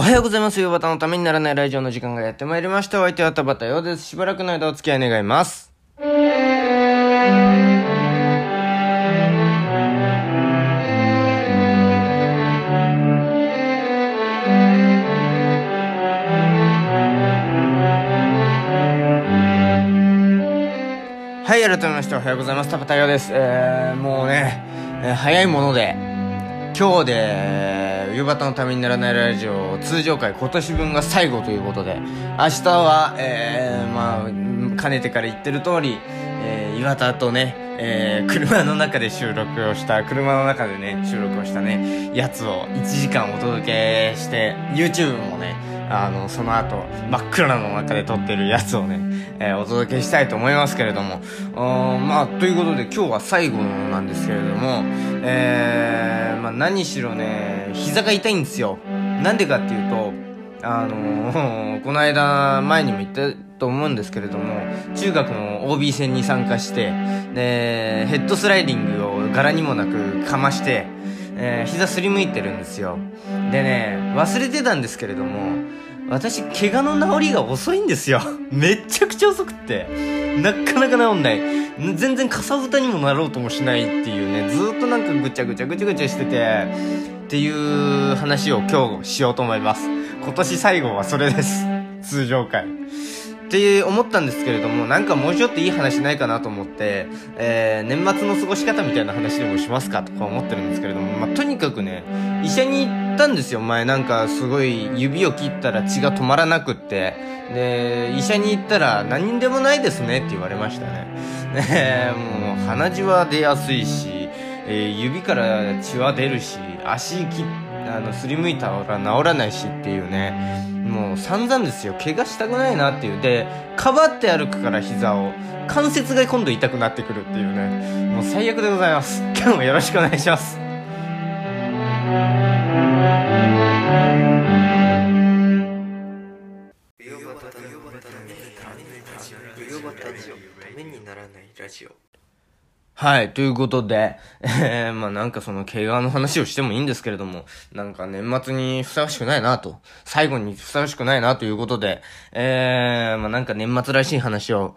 おはようございます。夕方のためにならないラジオの時間がやってまいりました。お相手は田畑ようです。しばらくの間お付き合い願います。はい、改めましておはようございます。田畑ようです。えー、もうね、えー早いもので、今日で、夕方のためにならないラジオ通常回今年分が最後ということで、明日は、えー、まあ、かねてから言ってる通り、えー、岩田とね、えー、車の中で収録をした、車の中でね、収録をしたね、やつを1時間お届けして、YouTube もね、あの、その後、真っ暗の中で撮ってるやつをね、えーお届けしたいと思いますけれども、まあ、ということで今日は最後なんですけれども、えー、まあ何しろね、膝が痛いんですよ。なんでかっていうと、あのー この間前にも言ったと思うんですけれども、中学の OB 戦に参加して、で、ヘッドスライディングを柄にもなくかまして、えー膝すりむいてるんですよ。でね、忘れてたんですけれども、私、怪我の治りが遅いんですよ。めっちゃくちゃ遅くって。なかなか治んない。全然かさぶたにもなろうともしないっていうね、ずっとなんかぐちゃぐちゃぐちゃぐちゃしてて、っていう話を今日しようと思います。今年最後はそれです。通常回。って思ったんですけれども、なんかもうちょっといい話ないかなと思って、えー、年末の過ごし方みたいな話でもしますかとか思ってるんですけれども、まあ、とにかくね、医者に行ったんですよ、前なんかすごい指を切ったら血が止まらなくって。で、医者に行ったら何でもないですねって言われましたね。ねもう鼻血は出やすいし、えー指から血は出るし、足切っあの、すりむいたら治らないしっていうね。もう散々ですよ。怪我したくないなっていう。で、かばって歩くから膝を。関節が今度痛くなってくるっていうね。もう最悪でございます。今日もよろしくお願いしますためにならないラジオ。はい、ということで、えー、まあなんかその怪我の話をしてもいいんですけれども、なんか年末にふさわしくないなと、最後にふさわしくないなということで、えー、まあなんか年末らしい話を、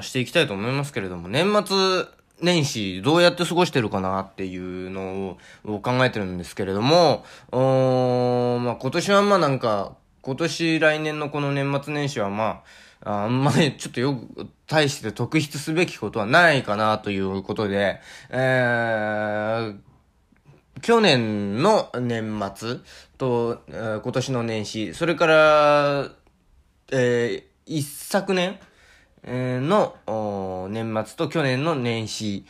していきたいと思いますけれども、年末年始どうやって過ごしてるかなっていうのを考えてるんですけれども、うーんまあ今年はまあなんか、今年来年のこの年末年始はまあ、あんまりちょっとよく、対して特筆すべきことはないかなということで、えー、去年の年末と、えー今年の年始、それから、えー一昨年の年末と去年の年始、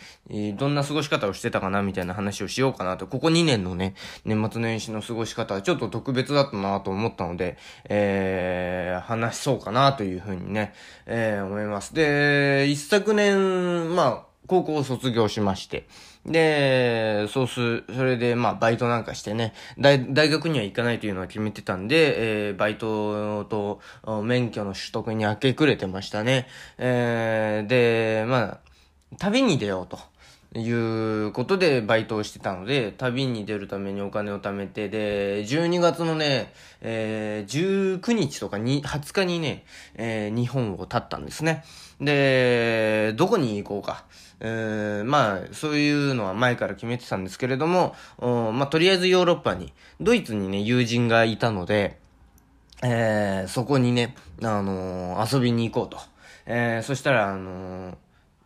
どんな過ごし方をしてたかなみたいな話をしようかなと。ここ2年のね、年末年始の過ごし方はちょっと特別だったなと思ったので、えー話そうかなというふうにね、えー思います。で、一昨年、まあ、高校を卒業しまして、で、そうす、それで、まあ、バイトなんかしてね、大、大学には行かないというのは決めてたんで、えーバイトと、免許の取得に明け暮れてましたね。えーで、まあ、旅に出ようと。いうことでバイトをしてたので、旅に出るためにお金を貯めて、で、12月のね、えー19日とかに、20日にね、えー日本を立ったんですね。で、どこに行こうか。えーまあ、そういうのは前から決めてたんですけれども、おまあ、とりあえずヨーロッパに、ドイツにね、友人がいたので、えーそこにね、あのー遊びに行こうと。えーそしたら、あのー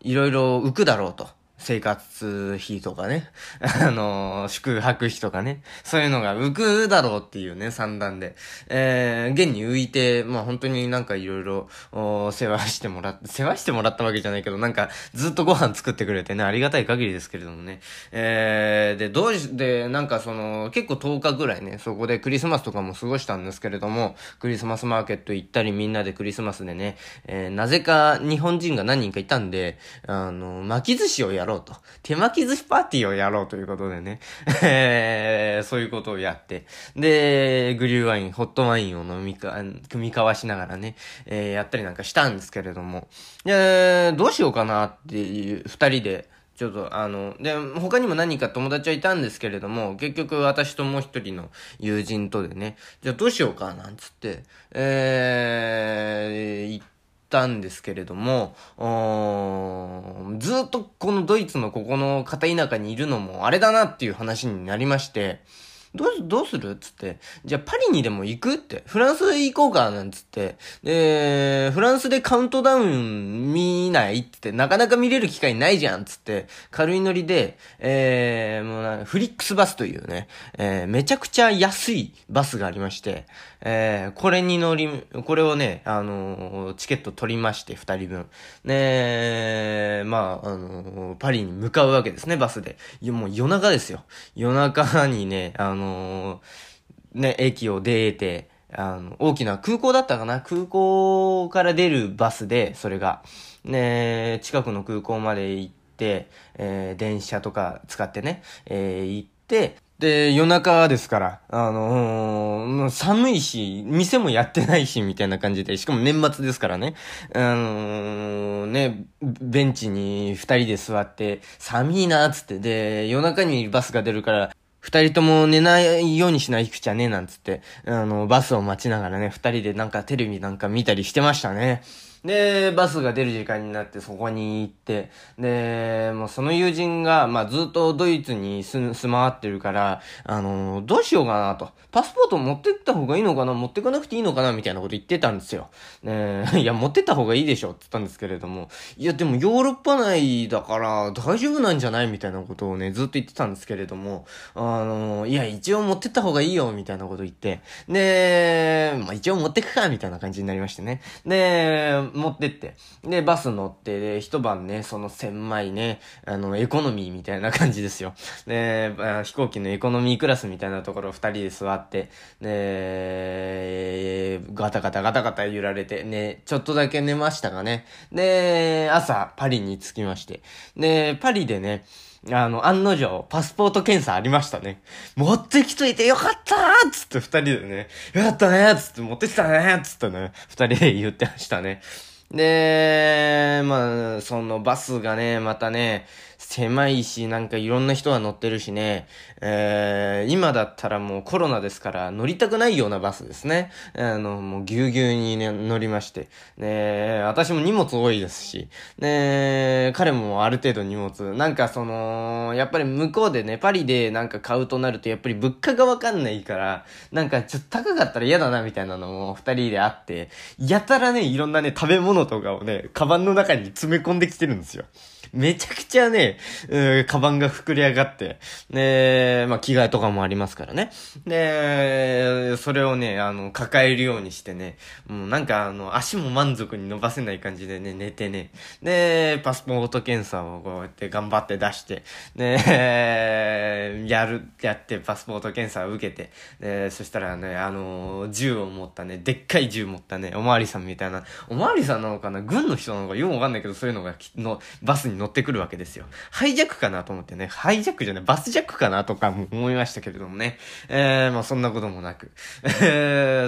いろいろ浮くだろうと。生活費とかね。あのー宿泊費とかね。そういうのが浮くだろうっていうね、算段で。えー現に浮いて、まあ本当になんかいろいろ、お世話してもらっ、世話してもらったわけじゃないけど、なんかずっとご飯作ってくれてね、ありがたい限りですけれどもね。えーで、どうし、で、なんかその、結構10日ぐらいね、そこでクリスマスとかも過ごしたんですけれども、クリスマスマーケット行ったりみんなでクリスマスでね、えーなぜか日本人が何人かいたんで、あの、巻き寿司をやろうと。手巻き寿司パーティーをやろうということでね、そういうことをやって、で、グリューワイン、ホットワインを飲みか、組み交わしながらね、えーやったりなんかしたんですけれども、で、どうしようかなっていう、二人で、ちょっと、あの、で、他にも何か友達はいたんですけれども、結局私ともう一人の友人とでね、じゃあどうしようか、なんつって、えー、言ったんですけれども、ずっとこのドイツのここの片田舎にいるのもあれだなっていう話になりまして、どう、どうする？つって。じゃあパリにでも行く？って。フランス行こうかなんつって。で、フランスでカウントダウン見ない？って、なかなか見れる機会ないじゃんつって、軽いノリで、えー、もうなフリックスバスというね、えー、めちゃくちゃ安いバスがありまして、えー、これに乗り、これをね、あのー、チケット取りまして、二人分。ねまあ、あのー、パリに向かうわけですね、バスで。もう夜中ですよ。夜中にね、あのの、ね、駅を出て、あの、大きな空港だったかな？空港から出るバスで、それが。ね、近くの空港まで行って、えー、電車とか使ってね、えー、行って、で、夜中ですから、あのー、寒いし、店もやってないし、みたいな感じで、しかも年末ですからね、あのー、ね、ベンチに二人で座って、寒いな、つって、で、夜中にバスが出るから、二人とも寝ないようにしないくちゃね、なんつって、あの、バスを待ちながらね、二人でなんかテレビなんか見たりしてましたね。で、バスが出る時間になってそこに行って、で、もうその友人が、まあずっとドイツに住、住まわってるから、あの、どうしようかなと。パスポート持ってった方がいいのかな？持ってかなくていいのかな？みたいなこと言ってたんですよ。ねいや、持ってった方がいいでしょって言ったんですけれども、いや、でもヨーロッパ内だから大丈夫なんじゃない？みたいなことをね、ずっと言ってたんですけれども、あの、いや、一応持ってった方がいいよ、みたいなこと言って、で、まあ一応持ってくか、みたいな感じになりましてね。で、持ってって、で、バス乗って、で、一晩ね、その狭いね、あの、エコノミーみたいな感じですよ。で、飛行機のエコノミークラスみたいなところ二人で座って、で、ガタガタガタガタ揺られて、ね、ちょっとだけ寝ましたがね。で、朝、パリに着きまして。で、パリでね、あの、案の定、パスポート検査ありましたね。持ってきといてよかったーつって二人でね、よかったねーつって持ってきたねーつってね、二人で言ってましたね。で、まあ、そのバスがね、またね、狭いし、なんかいろんな人が乗ってるしね、えー、今だったらもうコロナですから乗りたくないようなバスですね。あの、もうぎゅうぎゅうにね、乗りまして。ね私も荷物多いですし、ね彼もある程度荷物。なんかその、やっぱり向こうでね、パリでなんか買うとなるとやっぱり物価がわかんないから、なんかちょっと高かったら嫌だなみたいなのも二人であって、やたらね、いろんなね、食べ物とかをね、カバンの中に詰め込んできてるんですよ。めちゃくちゃね、うん、カバンが膨れ上がって、で、まあ、着替えとかもありますからね。で、それをね、あの、抱えるようにしてね、もうなんかあの、足も満足に伸ばせない感じでね、寝てね。で、パスポート検査をこうやって頑張って出して、で、やる、やってパスポート検査を受けて、で、そしたらね、あの、銃を持ったね、でっかい銃持ったね、おまわりさんみたいな、おまわりさんなのかな？軍の人なのかよくわかんないけど、そういうのが、の、バスに乗ってくるわけですよ。ハイジャックかなと思ってね、ハイジャックじゃない、バスジャックかなとかも思いましたけれどもね。えー、まあそんなこともなく。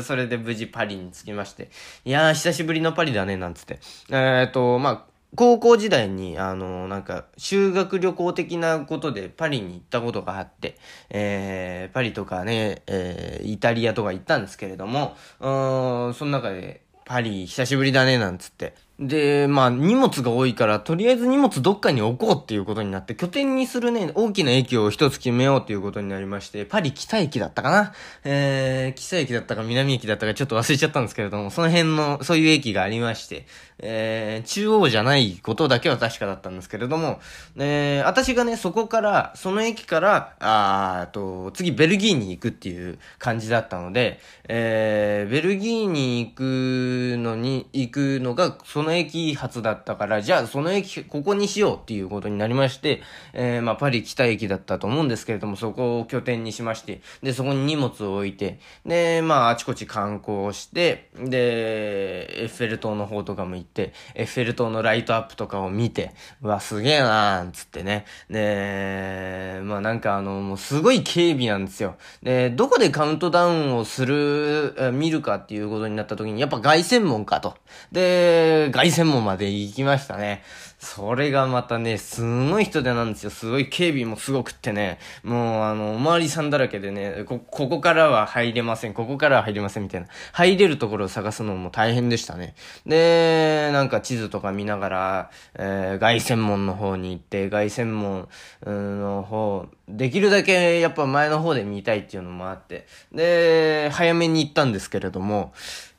それで無事パリに着きまして。いやー、久しぶりのパリだね、なんつって。えーと、まあ、高校時代に、あの、なんか、修学旅行的なことでパリに行ったことがあって、えー、パリとかね、えー、イタリアとか行ったんですけれども、うん、その中で、パリ久しぶりだね、なんつって。で、まあ、荷物が多いから、とりあえず荷物どっかに置こうっていうことになって、拠点にするね、大きな駅を一つ決めようっていうことになりまして、パリ北駅だったかな。えー、北駅だったか南駅だったかちょっと忘れちゃったんですけれども、その辺の、そういう駅がありまして、えー、中央じゃないことだけは確かだったんですけれども、えー、私がね、そこから、その駅から、あーと、次ベルギーに行くっていう感じだったので、えー、ベルギーに行くのに、行くのが、そのの駅発だったから、じゃあその駅、ここにしようっていうことになりまして、えー、まあ、パリ北駅だったと思うんですけれども、そこを拠点にしまして、で、そこに荷物を置いて、で、まあ、あちこち観光して、で、エッフェル塔の方とかも行って、エッフェル塔のライトアップとかを見て、うわ、すげえなーんつってね。で、まあなんかあの、もうすごい警備なんですよ。で、どこでカウントダウンをする、見るかっていうことになった時に、やっぱ凱旋門かと。で、凱旋門まで行きましたね。それがまたね、すごい人手なんですよ。すごい警備もすごくってね、もうあの、おまわりさんだらけでね、こ、ここからは入れません、ここからは入れませんみたいな。入れるところを探すのも大変でしたね。で、なんか地図とか見ながら、えー、凱旋門の方に行って、凱旋門の方、できるだけやっぱ前の方で見たいっていうのもあって、で、早めに行ったんですけれども、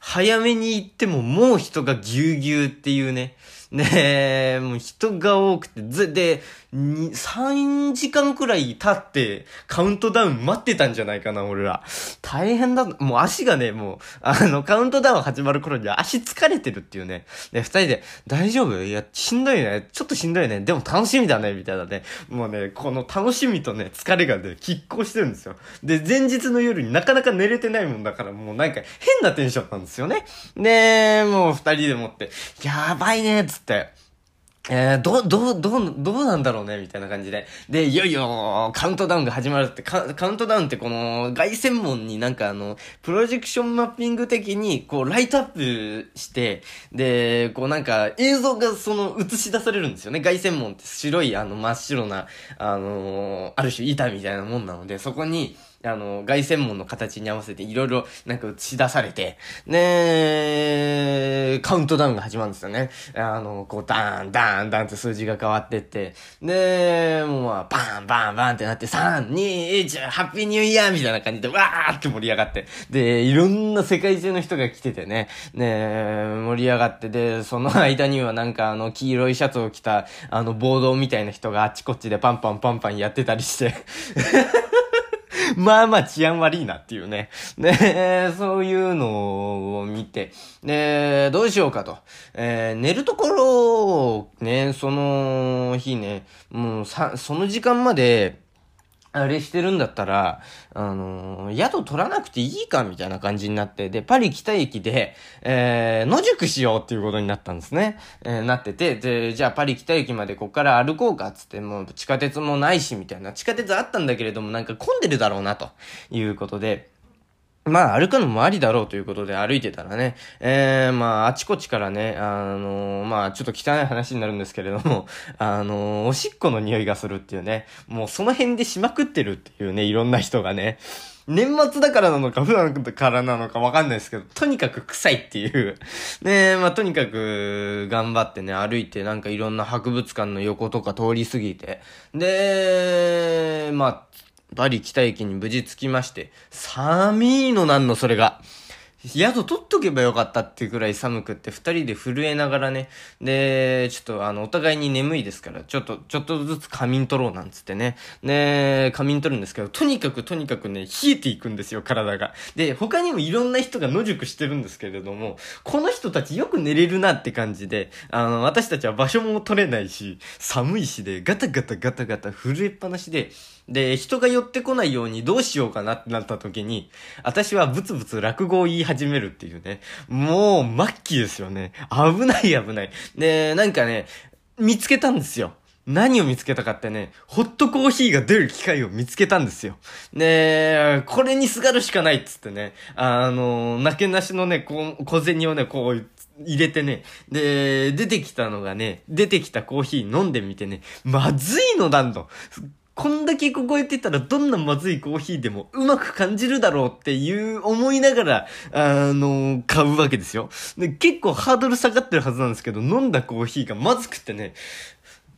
早めに行ってももう人がぎゅうぎゅうっていうね、ねもう人が多くて、ず、で、3時間くらい経って、カウントダウン待ってたんじゃないかな、俺ら。大変だ、もう足がね、もう、あの、カウントダウン始まる頃には足疲れてるっていうね。で、二人で、大丈夫？いや、しんどいね。ちょっとしんどいね。でも楽しみだね、みたいなね。もうね、この楽しみとね、疲れがね、拮抗してるんですよ。で、前日の夜になかなか寝れてないもんだから、もうなんか変なテンションなんですよね。で、もう二人でもって、やばいね、つって。えー、ど、ど、ど、どうなんだろうねみたいな感じで。で、いよいよ、カウントダウンが始まるって、カウントダウンってこの、外専門になんかあの、プロジェクションマッピング的に、こう、ライトアップして、で、こうなんか、映像がその、映し出されるんですよね。外専門って白い、あの、真っ白な、あのー、ある種板みたいなもんなので、そこに、あの、凱旋門の形に合わせていろいろなんか映し出されて、で、カウントダウンが始まるんですよね。あの、こう、ダーン、ダーン、ダーンって数字が変わってって、で、もうまあ、バン、バン、バンってなって、3、2、1、ハッピーニューイヤーみたいな感じで、わーって盛り上がって、で、いろんな世界中の人が来ててね、ね、盛り上がって、で、その間にはなんかあの、黄色いシャツを着た、あの、暴動みたいな人があっちこっちでパンパンパンパンやってたりして。まあまあ治安悪いなっていうね。で、そういうのを見て、で、どうしようかと。えー、寝るところをね、その日ね、もうさ、その時間まで、あれしてるんだったら、あのー、宿取らなくていいかみたいな感じになって、で、パリ北駅で、えー、野宿しようっていうことになったんですね。えー、なってて、で、じゃあパリ北駅までこっから歩こうかっつって、もう地下鉄もないし、みたいな。地下鉄あったんだけれども、なんか混んでるだろうな、ということで、まあ、歩くのもありだろうということで歩いてたらね、えー、まあ、あちこちからね、あのー、まあ、ちょっと汚い話になるんですけれども、あのー、おしっこの匂いがするっていうね、もうその辺でしまくってるっていうね、いろんな人がね、年末だからなのか、普段からなのかわかんないですけど、とにかく臭いっていう。ねえまあ、とにかく、頑張ってね、歩いて、なんかいろんな博物館の横とか通り過ぎて、で、まあ、バリ北駅に無事着きまして、寒いのなんの、それが。宿取っとけばよかったっていうくらい寒くって、二人で震えながらね、で、ちょっとあの、お互いに眠いですから、ちょっと、ちょっとずつ仮眠取ろうなんつってね、で、仮眠取るんですけど、とにかくとにかくね、冷えていくんですよ、体が。で、他にもいろんな人が野宿してるんですけれども、この人たちよく寝れるなって感じで、あの、私たちは場所も取れないし、寒いしで、ガタガタガタガタ震えっぱなしで、で、人が寄ってこないようにどうしようかなってなった時に、私はブツブツ落語を言い始めるっていうね。もう、末期ですよね。危ない危ない。で、なんかね、見つけたんですよ。何を見つけたかってね、ホットコーヒーが出る機会を見つけたんですよ。で、これにすがるしかないっつってね、あの、なけなしのね、こ小銭をね、こう、入れてね、で、出てきたのがね、出てきたコーヒー飲んでみてね、まずいのなんと。こんだけここ行ってたらどんなまずいコーヒーでもうまく感じるだろうっていう思いながら、あの、買うわけですよ。で、結構ハードル下がってるはずなんですけど、飲んだコーヒーがまずくてね、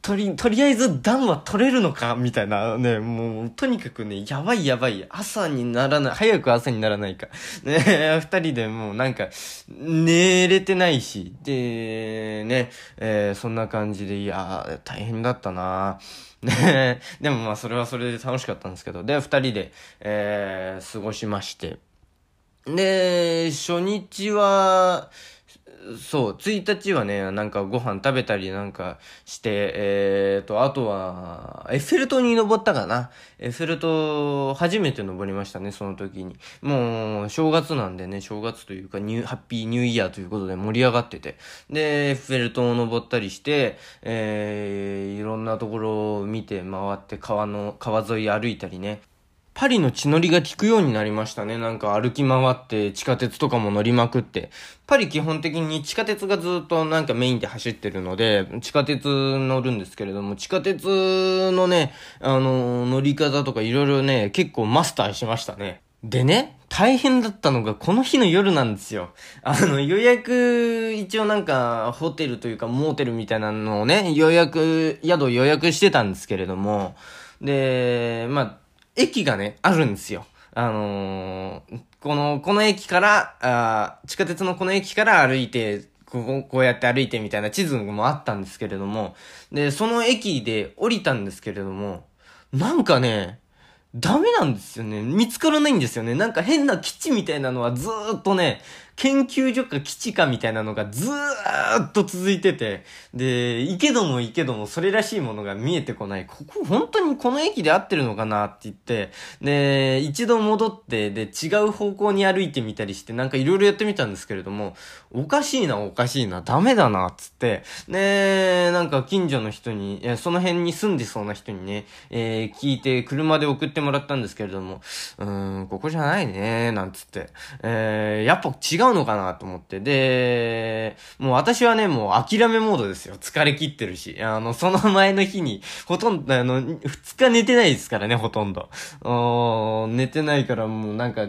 とり、とりあえず暖は取れるのかみたいなね、もう、とにかくね、やばいやばい。朝にならない、早く朝にならないか。ね、二人でもうなんか、寝れてないし、で、ね、えー、そんな感じで、いや大変だったなね、でもまあそれはそれで楽しかったんですけど、で、二人で、えー、過ごしまして。で、初日は、そう、1日はね、なんかご飯食べたりなんかして、えーと、あとは、エッフェル塔に登ったかな。エッフェル塔、初めて登りましたね、その時に。もう、正月なんでね、正月というか、ニュー、ハッピーニューイヤーということで盛り上がってて。で、エッフェル塔を登ったりして、えー、いろんなところを見て回って、川の、川沿い歩いたりね。パリの血のりが効くようになりましたね。なんか歩き回って地下鉄とかも乗りまくって。パリ基本的に地下鉄がずっとなんかメインで走ってるので、地下鉄乗るんですけれども、地下鉄のね、あの、乗り方とかいろいろね、結構マスターしましたね。でね、大変だったのがこの日の夜なんですよ。あの、予約、一応なんか、ホテルというか、モーテルみたいなのをね、予約、宿予約してたんですけれども、で、まあ、駅がね、あるんですよ。あのー、この、この駅から、あ地下鉄のこの駅から歩いて、ここ、こうやって歩いてみたいな地図もあったんですけれども、で、その駅で降りたんですけれども、なんかね、ダメなんですよね。見つからないんですよね。なんか変な基地みたいなのはずーっとね、研究所か基地かみたいなのがずーっと続いてて、で、行けども行けどもそれらしいものが見えてこない。ここ本当にこの駅で合ってるのかなって言って、で、一度戻って、で、違う方向に歩いてみたりして、なんかいろいろやってみたんですけれども、おかしいな、おかしいな、ダメだな、つって、で、なんか近所の人に、その辺に住んでそうな人にね、えー、聞いて車で送ってもらったんですけれども、うーん、ここじゃないね、なんつって、えー、やっぱ違ううのかなと思って。で、もう私はね、もう諦めモードですよ。疲れ切ってるし。あの、その前の日に、ほとんど、あの、二日寝てないですからね、ほとんど。寝てないからもうなんか、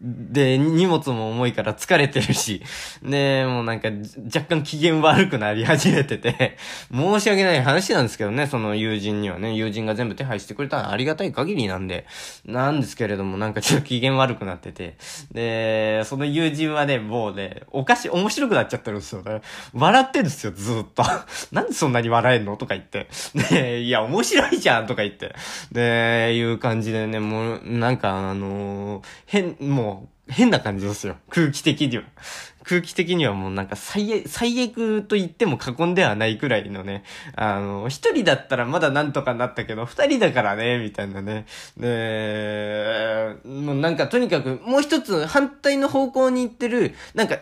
で、荷物も重いから疲れてるし。で、もうなんか、若干機嫌悪くなり始めてて、申し訳ない話なんですけどね、その友人にはね、友人が全部手配してくれたらありがたい限りなんで、なんですけれども、なんかちょっと機嫌悪くなってて。で、その友人はね、ね、もうね、おかしい、面白くなっちゃってるんですよね。笑ってんですよ、ずっと。なんでそんなに笑えんの？とか言って。ねいや、面白いじゃんとか言って。で、いう感じでね、もう、なんか、あのー、変、もう、変な感じですよ。空気的には。空気的にはもうなんか最悪、最悪と言っても過言ではないくらいのね、あの、一人だったらまだなんとかなったけど、二人だからね、みたいなね。で、もうなんかとにかくもう一つ反対の方向に行ってる、なんか、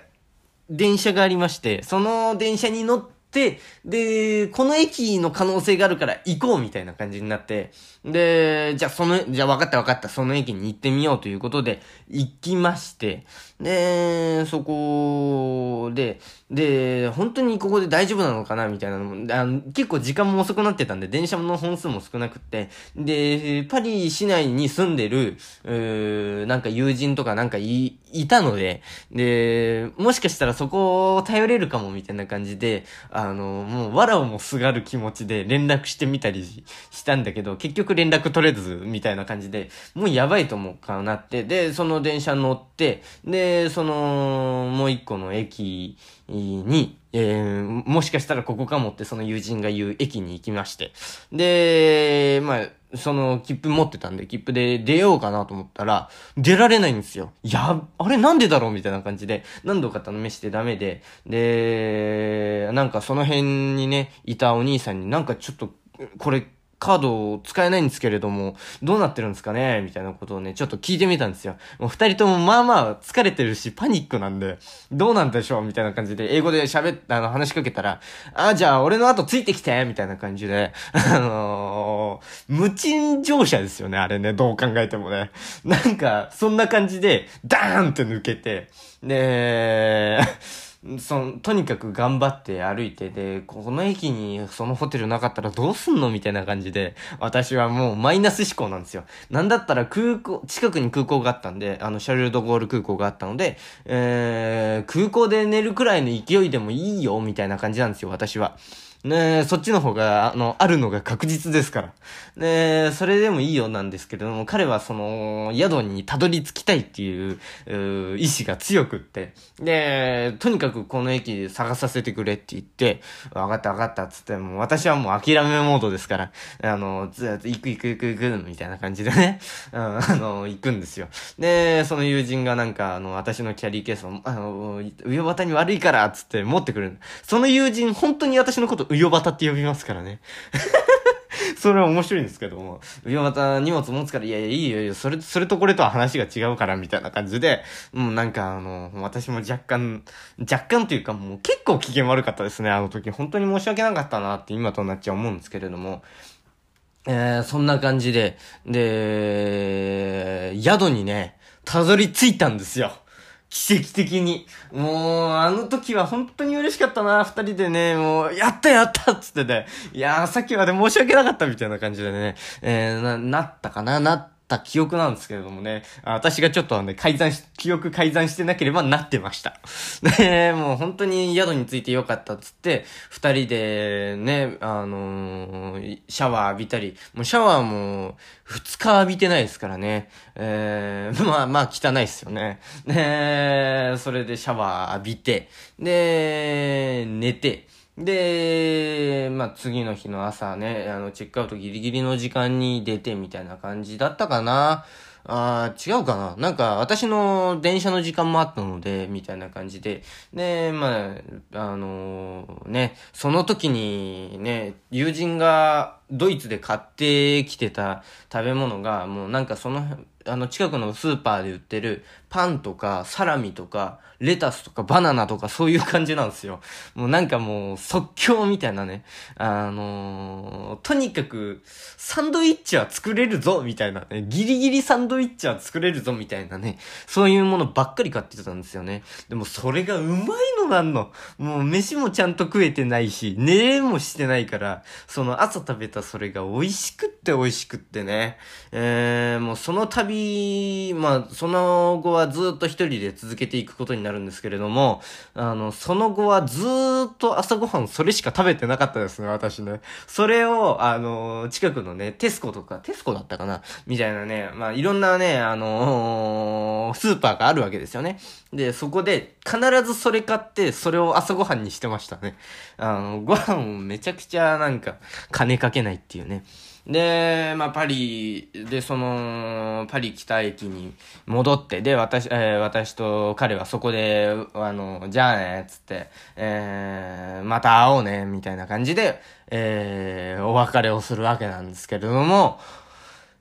電車がありまして、その電車に乗って、、で、この駅の可能性があるから行こうみたいな感じになって、で、じゃあその、じゃあ分かった分かった、その駅に行ってみようということで、行きまして、で、そこで、で、本当にここで大丈夫なのかなみたいなのも、あの結構時間も遅くなってたんで、電車の本数も少なくって、で、パリ市内に住んでる、うなんか友人とかなんかい、いたので、で、もしかしたらそこを頼れるかもみたいな感じで、あの、もう、わらをもすがる気持ちで連絡してみたりしたんだけど、結局連絡取れず、みたいな感じで、もうやばいと思うかなって、で、その電車乗って、で、その、もう一個の駅に、えー、もしかしたらここかもってその友人が言う駅に行きまして。で、まあ、その切符持ってたんで、切符で出ようかなと思ったら、出られないんですよ。や、あれなんでだろうみたいな感じで、何度か頼めしてダメで、で、なんかその辺にね、いたお兄さんになんかちょっと、これカードを使えないんですけれども、どうなってるんですかね？みたいなことをね、ちょっと聞いてみたんですよ。もう二人ともまあまあ疲れてるし、パニックなんで、どうなんでしょう？みたいな感じで、英語で喋っ、あの、話しかけたら、あ、じゃあ俺の後ついてきてみたいな感じで、あのー、無賃乗車ですよね、あれね、どう考えてもね。なんか、そんな感じで、ダーンって抜けて、で、その、とにかく頑張って歩いて、で、この駅にそのホテルなかったらどうすんのみたいな感じで、私はもうマイナス思考なんですよ。なんだったら空港、近くに空港があったんで、あの、シャルルドゴール空港があったので、えー、空港で寝るくらいの勢いでもいいよ、みたいな感じなんですよ、私は。ねそっちの方が、あの、あるのが確実ですから。ねそれでもいいよなんですけれども、彼はその、宿にたどり着きたいっていう、う意志が強くって。で、とにかくこの駅探させてくれって言って、わかったわかったっつって、もう私はもう諦めモードですから、あの、ずっと行く行く行く行く、みたいな感じでね、うん、あの、行くんですよ。で、その友人がなんか、あの、私のキャリーケースを、あの、上端に悪いからっつって持ってくる。その友人、本当に私のことうよばたって呼びますからね。それは面白いんですけども、うよばた荷物持つから、いやいや、いいよいいよ、それ、それとこれとは話が違うから、みたいな感じで、もうなんかあの、私も若干、若干というかもう結構機嫌悪かったですね、あの時。本当に申し訳なかったなって今となっちゃ思うんですけれども、えー、そんな感じで、で、宿にね、たどり着いたんですよ。奇跡的に。もう、あの時は本当に嬉しかったな、二人でね、もう、やったやったっつってね。いやー、さっきまで申し訳なかったみたいな感じでね、えー、な、なったかな、なったた記憶なんですけれどもね、私がちょっとね、改ざんし、記憶改ざんしてなければなってました。ねもう本当に宿についてよかったっつって、二人でね、あのー、シャワー浴びたり、もうシャワーも二日浴びてないですからね。えー、まあまあ汚いっすよね。ねそれでシャワー浴びて、で、寝て、で、まあ、次の日の朝ね、あの、チェックアウトギリギリの時間に出てみたいな感じだったかな。あ違うかななんか、私の電車の時間もあったので、みたいな感じで。で、まあ、あのー、ね、その時にね、友人がドイツで買ってきてた食べ物が、もうなんかその、あの、近くのスーパーで売ってるパンとかサラミとかレタスとかバナナとかそういう感じなんですよ。もうなんかもう即興みたいなね。あのー、とにかくサンドイッチは作れるぞみたいなね。ギリギリサンドイッチは作れるぞみたいなね。そういうものばっかり買ってたんですよね。でもそれがうまいのなんの。もう飯もちゃんと食えてないし、寝れもしてないから、その朝食べたそれが美味しくって美味しくってね。えー、もうその旅、まあその後ははずっと一人で続けていくことになるんですけれども、あの、その後はずっと朝ごはんそれしか食べてなかったですね、私ね。それを、あの、近くのね、テスコとか、テスコだったかな？みたいなね、まあいろんなね、あのスーパーがあるわけですよね。で、そこで必ずそれ買って、それを朝ごはんにしてましたね。あの、ご飯をめちゃくちゃなんか、金かけないっていうね。で、まあ、パリで、その、パリ北駅に戻って、で、私、えー、私と彼はそこで、あの、じゃあね、つって、えー、また会おうね、みたいな感じで、えー、お別れをするわけなんですけれども、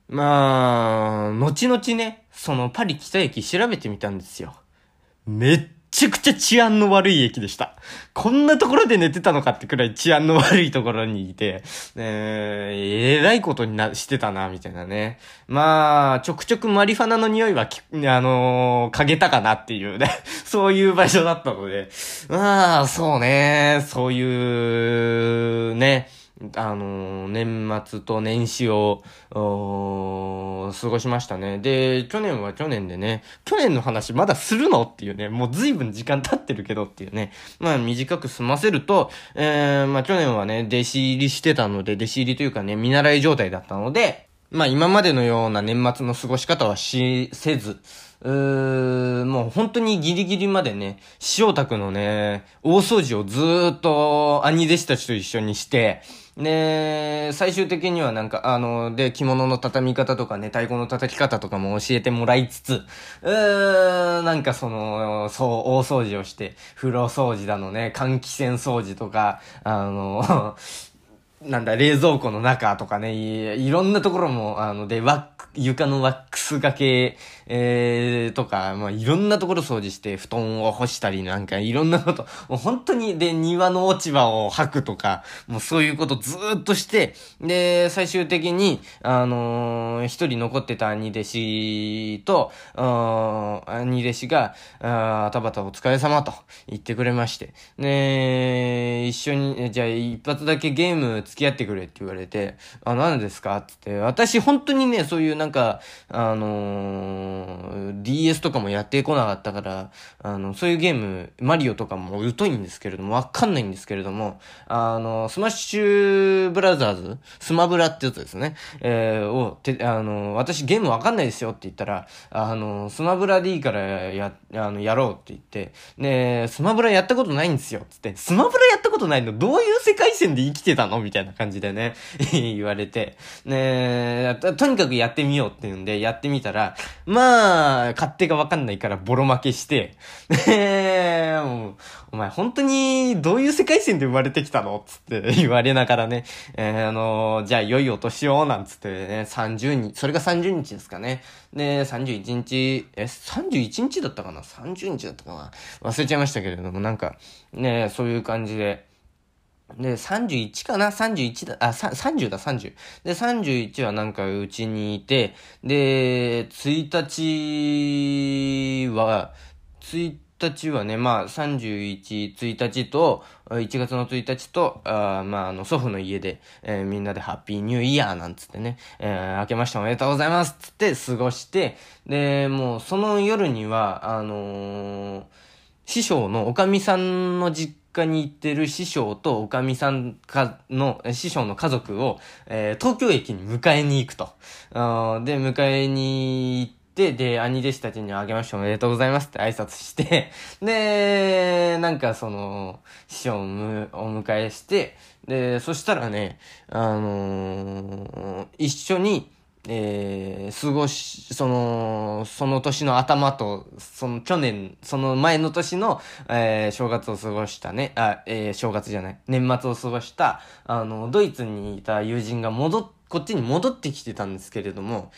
まあ、後々ね、そのパリ北駅調べてみたんですよ。めっちゃくちゃ治安の悪い駅でした。こんなところで寝てたのかってくらい治安の悪いところにいて、えー、えらいことにな、してたな、みたいなね。まあ、ちょくちょくマリファナの匂いはき、あのー、嗅げたかなっていうね。そういう場所だったので。まあ、そうね、そういう、ね。あの、年末と年始を、過ごしましたね。で、去年は去年でね、去年の話まだするのっていうね、もう随分時間経ってるけどっていうね、まあ短く済ませると、えー、まあ去年はね、弟子入りしてたので、弟子入りというかね、見習い状態だったので、まあ今までのような年末の過ごし方はし、せず、うーもう本当にギリギリまでね、塩卓のね、大掃除をずーっと兄弟子たちと一緒にして、で、最終的にはなんか、あの、で、着物の畳み方とかね、太鼓の叩き方とかも教えてもらいつつ、うーんなんかその、そう、大掃除をして、風呂掃除だのね、換気扇掃除とか、あの、なんだ、冷蔵庫の中とかね、いいろんなところも、あの、で、ワック、床のワックスがけ、えー、とか、まあ、いろんなところ掃除して、布団を干したり、なんか、いろんなこと、もう本当に、で、庭の落ち葉を吐くとか、もうそういうことずっとして、で、最終的に、あのー、一人残ってた兄弟子と、兄弟子が、あたばたお疲れ様と言ってくれまして、で、一緒に、じゃあ一発だけゲーム付き合ってくれって言われて、あ、何ですか？って言って、私本当にね、そういうなんか、あのー DS とかもやってこなかったから、あの、そういうゲーム、マリオとかも疎いんですけれども、わかんないんですけれども、あの、スマッシュブラザーズ、スマブラってやつですね、えー、を、て、あの、私ゲームわかんないですよって言ったら、あの、スマブラでいいからや、あの、やろうって言って、で、スマブラやったことないんですよ、つって、スマブラやったことないのどういう世界線で生きてたのみたいな感じでね、言われて、ねとにかくやってみようって言うんで、やってみたら、まあ、まあ、勝手がわかんないからボロ負けして、え、もう、お前本当にどういう世界線で生まれてきたのつって言われながらね、えー、あのー、じゃあ良いお年をなんつってね、30日、それが30日ですかね。で、31日、え、31日だったかな ?30 日だったかな？忘れちゃいましたけれども、なんか、ね、そういう感じで、で、31かな ?31 だ、あ、30だ、30。で、31はなんかうちにいて、で、1日は、1日はね、まあ、31、1日と、1月の1日と、あまあ、あの、祖父の家で、えー、みんなでハッピーニューイヤーなんつってね、えー、明けましておめでとうございますつって過ごして、で、もう、その夜には、あのー、師匠のおかみさんの実家に行ってる師匠とおかみさんかの、師匠の家族を、えー、東京駅に迎えに行くと。で、迎えに行って、で、兄弟子たちにあげましておめでとうございますって挨拶して、で、なんかその、師匠をお迎えして、で、そしたらね、あのー、一緒に、えー、過ごし、その、その年の頭と、その去年、その前の年の、えー、正月を過ごしたね、あ、えー、正月じゃない、年末を過ごした、あの、ドイツにいた友人が戻っ、こっちに戻ってきてたんですけれども、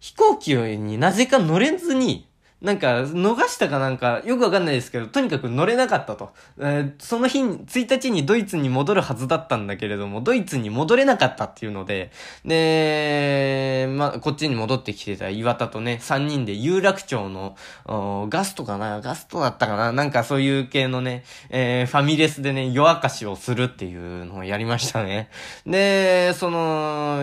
飛行機になぜか乗れずに、なんか、逃したかなんか、よくわかんないですけど、とにかく乗れなかったと。えー、その日、1日にドイツに戻るはずだったんだけれども、ドイツに戻れなかったっていうので、で、まあ、こっちに戻ってきてた岩田とね、3人で有楽町の、ガストかなガストだったかななんかそういう系のね、えー、ファミレスでね、夜明かしをするっていうのをやりましたね。で、その、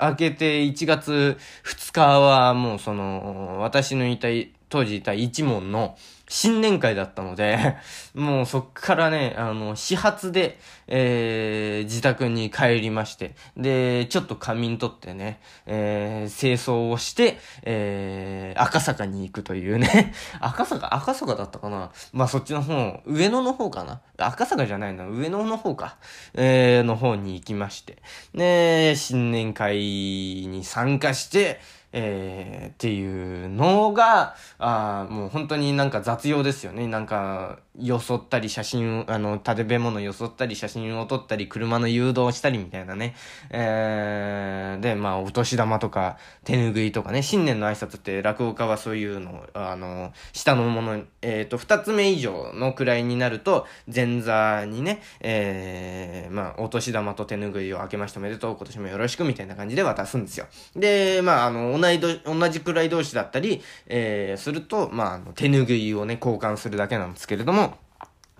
明けて1月2日はもうその、私のいた、当時いた一門の新年会だったので、もうそっからね、あの、始発で、えー、自宅に帰りまして、で、ちょっと仮眠取ってね、えー、清掃をして、えー、赤坂に行くというね、赤坂、赤坂だったかな？まあそっちの方、上野の方かな？赤坂じゃないな、上野の方か、えー、の方に行きまして、で、新年会に参加して、えー、っていうのが、あもう本当になんか雑用ですよね。なんか、よそったり写真、あの、食べ物よそったり写真を撮ったり、車の誘導したりみたいなね。えー、で、まあ、お年玉とか、手ぬぐいとかね、新年の挨拶って落語家はそういうの、あの、下のもの、えっ、ー、と、二つ目以上の位になると、前座にね、えー、まあ、お年玉と手ぬぐいを明けましておめでとう、今年もよろしくみたいな感じで渡すんですよ。で、まあ、あの、いど、同じ位同士だったり、えー、すると、まあ、手ぬぐいをね、交換するだけなんですけれども、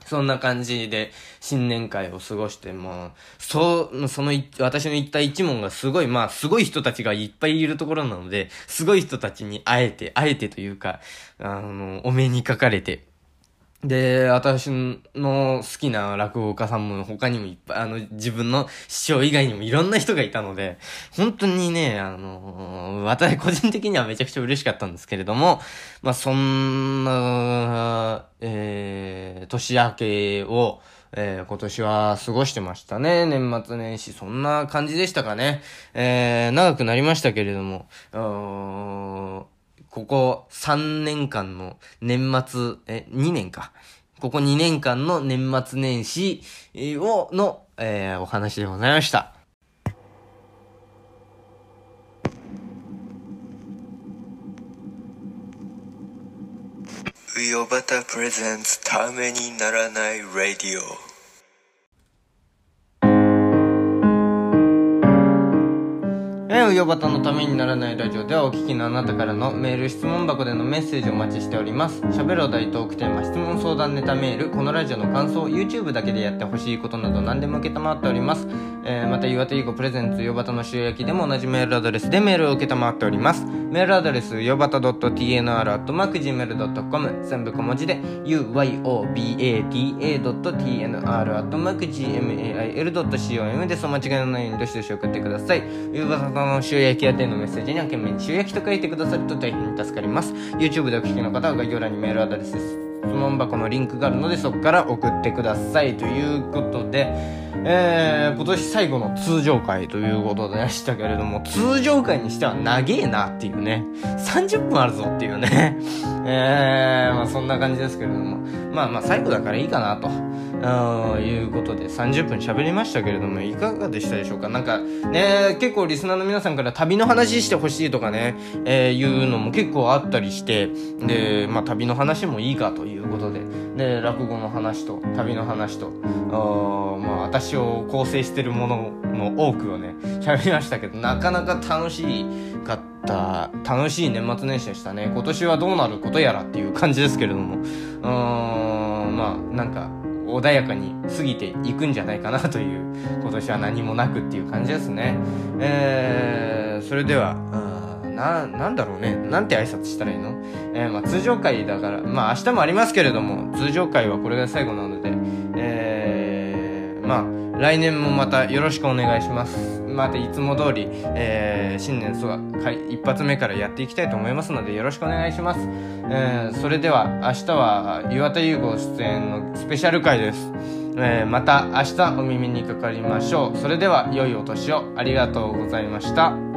そんな感じで新年会を過ごして、もう、そう、その、私の言った一問がすごい、まあ、すごい人たちがいっぱいいるところなので、すごい人たちに会えて、会えてというか、あの、お目にかかれて、で、私の好きな落語家さんも他にもいっぱい、あの、自分の師匠以外にもいろんな人がいたので、本当にね、あの、私個人的にはめちゃくちゃ嬉しかったんですけれども、まあ、そんな、えー、年明けを、えー、今年は過ごしてましたね。年末年始、そんな感じでしたかね。えー、長くなりましたけれども、ここ3年間の年末、え、2年か。ここ2年間の年末年始を、の、えー、お話でございました。ウヨバタプレゼンツためにならないラディオえうよばたのためにならないラジオではお聞きのあなたからのメール、質問箱でのメッセージをお待ちしております。喋るお題トークテーマ、質問相談ネタメール、このラジオの感想、YouTube だけでやってほしいことなど何でも受けたまっております。えー、また岩手囲碁プレゼンツよばたの塩焼きでも同じメールアドレスでメールを受けたまっております。メールアドレス、よばた .tnr.gmail.com 全部小文字で、uyobata.tnr.gmail.com です。お間違いのないようにどしどし送ってください。よばたの塩焼き宛てのメッセージには懸命に塩焼きと書いてくださると大変助かります。YouTube でお聞きの方は概要欄にメールアドレスです。質問箱のリンクがあるのでそこから送ってください。ということで、えー、今年最後の通常回ということでしたけれども、通常回にしては長えなっていうね。30分あるぞっていうね。えー、まあそんな感じですけれども。まあまあ最後だからいいかなと。いうことで30分喋りましたけれども、いかがでしたでしょうか？なんかね、結構リスナーの皆さんから旅の話してほしいとかね、えー、いうのも結構あったりして、で、まあ旅の話もいいかということでで落語の話と旅の話とあまあ私を構成してるものの多くをね喋りましたけどなかなか楽しかった楽しい年末年始でしたね。今年はどうなることやらっていう感じですけれどもうーんまあなんか穏やかに過ぎていくんじゃないかなという今年は何もなくっていう感じですねえー、それではな、なんだろうね。なんて挨拶したらいいの？えー、まあ通常会だから、まあ明日もありますけれども、通常会はこれが最後なので、えー、まあ来年もまたよろしくお願いします。またいつも通り、えー、新年そ一発目からやっていきたいと思いますのでよろしくお願いします。えー、それでは明日は岩田優吾出演のスペシャル回です。えー、また明日お耳にかかりましょう。それでは良いお年をありがとうございました。